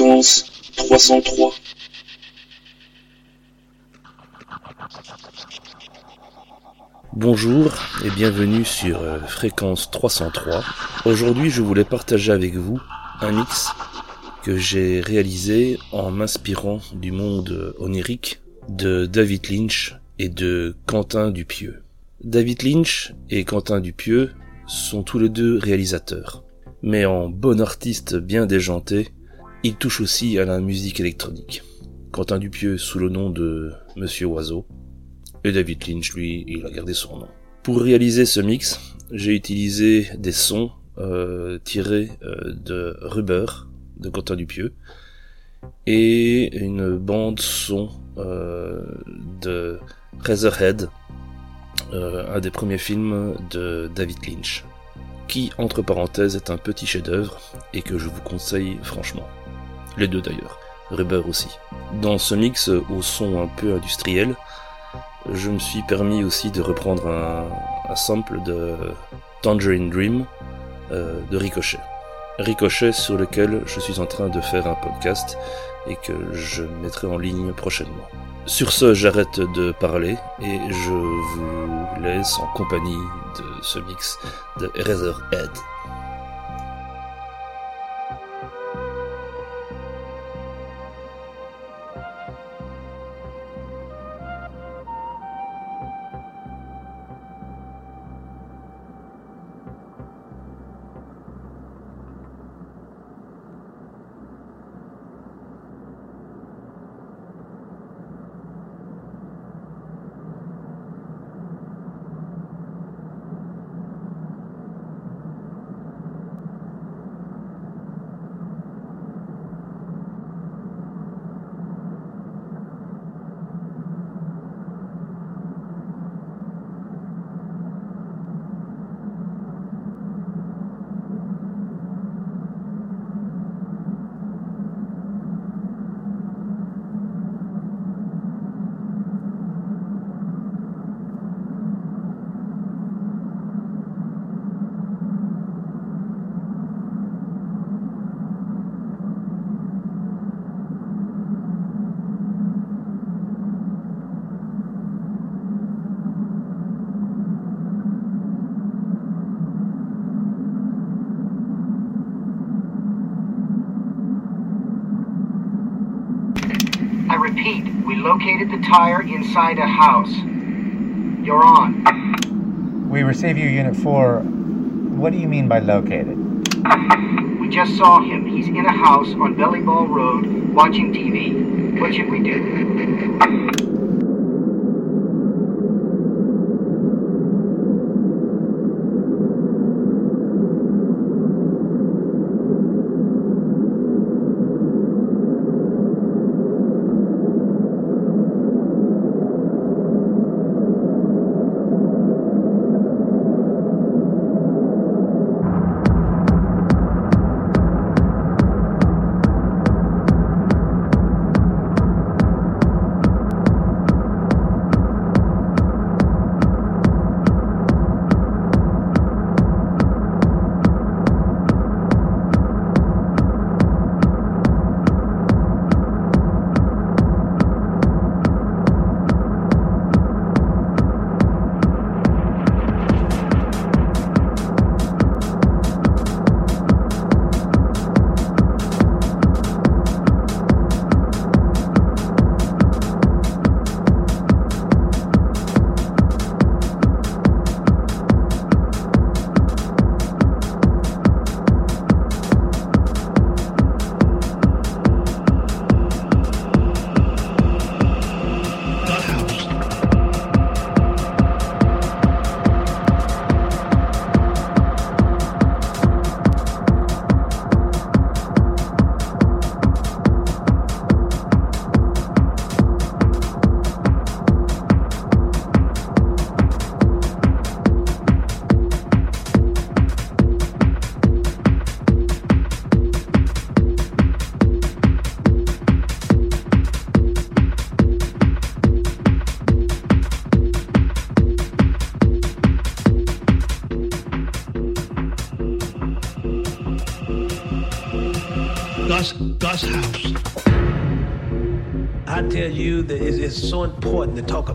Fréquence 303. Bonjour et bienvenue sur Fréquence 303. Aujourd'hui je voulais partager avec vous un mix que j'ai réalisé en m'inspirant du monde onirique de David Lynch et de Quentin Dupieux. David Lynch et Quentin Dupieux sont tous les deux réalisateurs. Mais en bon artiste bien déjanté, ils touchent aussi à la musique électronique. Quentin Dupieux sous le nom de Monsieur Oiseau, et David Lynch, lui, il a gardé son nom. Pour réaliser ce mix, j'ai utilisé des sons euh, tirés euh, de Rubber, de Quentin Dupieux, et une bande son euh, de Razorhead, un des premiers films de David Lynch, qui, entre parenthèses, est un petit chef-d'œuvre et que je vous conseille franchement. Les deux d'ailleurs, Rubber aussi. Dans ce mix au son un peu industriel, je me suis permis aussi de reprendre un, un sample de Tangerine Dream euh, de Ricochet. Ricochet sur lequel je suis en train de faire un podcast et que je mettrai en ligne prochainement. Sur ce, j'arrête de parler et je vous laisse en compagnie de ce mix de Razorhead. Tire inside a house. You're on. We receive you, Unit 4. What do you mean by located? We just saw him. He's in a house on Belly Ball Road watching TV. What should we do?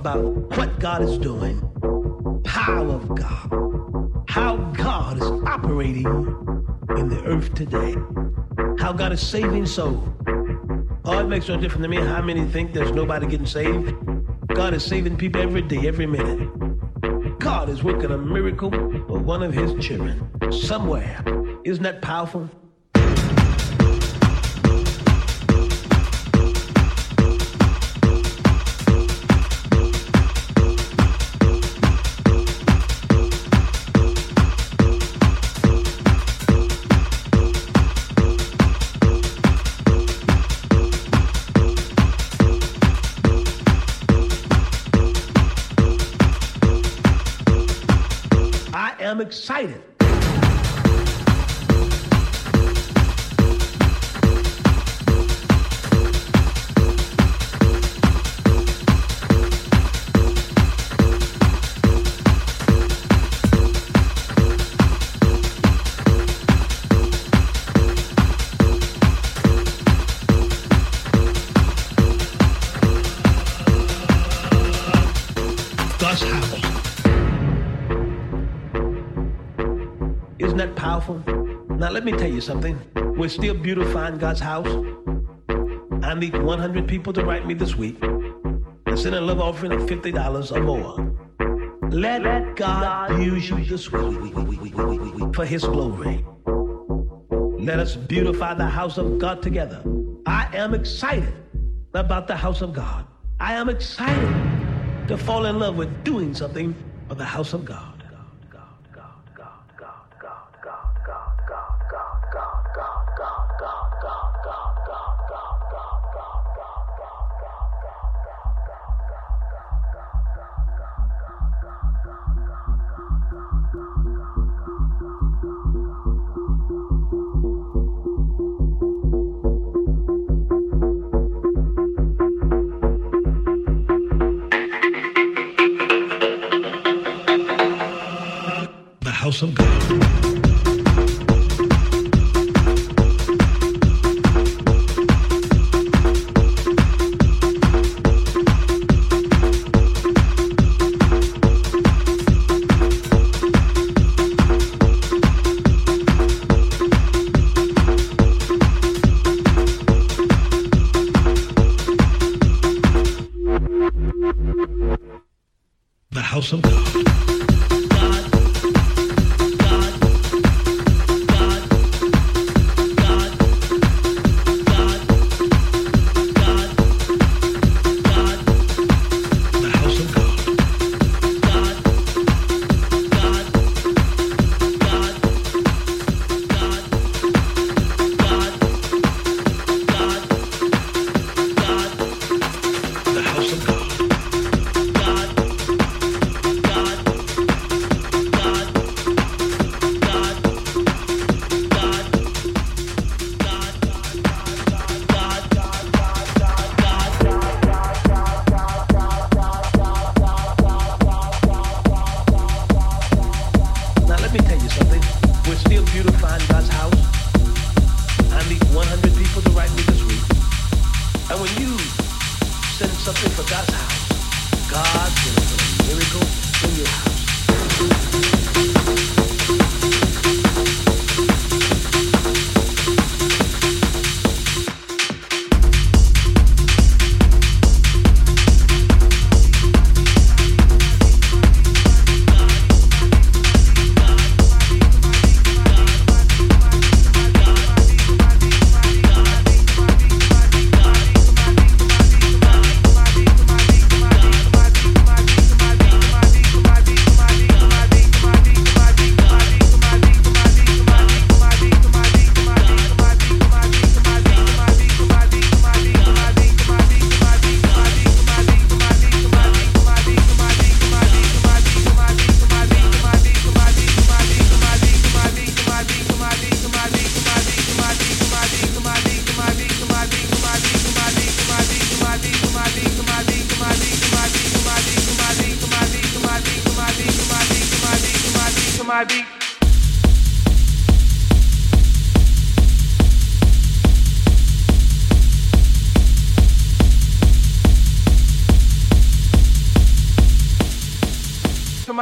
About what God is doing, power of God, how God is operating in the earth today, how God is saving souls. Oh, it makes no difference to me how many think there's nobody getting saved. God is saving people every day, every minute. God is working a miracle for one of his children somewhere. Isn't that powerful? Excited. You something. We're still beautifying God's house. I need 100 people to write me this week and send a love offering of $50 or more. Let God use you this week for His glory. Let us beautify the house of God together. I am excited about the house of God. I am excited to fall in love with doing something for the house of God.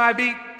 My beat.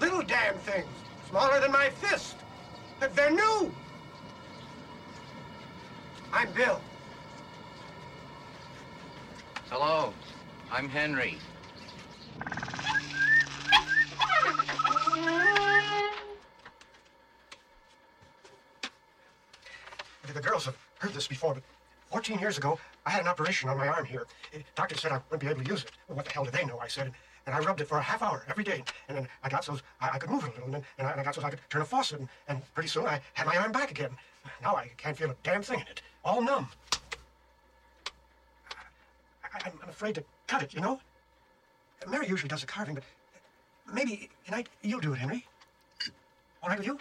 Little damn things. Smaller than my fist. But They're new. I'm Bill. Hello, I'm Henry. The girls have heard this before, but 14 years ago, I had an operation on my arm here. Doctor said I wouldn't be able to use it. Well, what the hell do they know? I said. And I rubbed it for a half hour every day. And then I got so I, I could move it a little. And, then, and, I, and I got so I could turn a faucet. And, and pretty soon I had my arm back again. Now I can't feel a damn thing in it. All numb. I, I'm, I'm afraid to cut it, you know? Mary usually does the carving, but maybe tonight you'll do it, Henry. All right with you?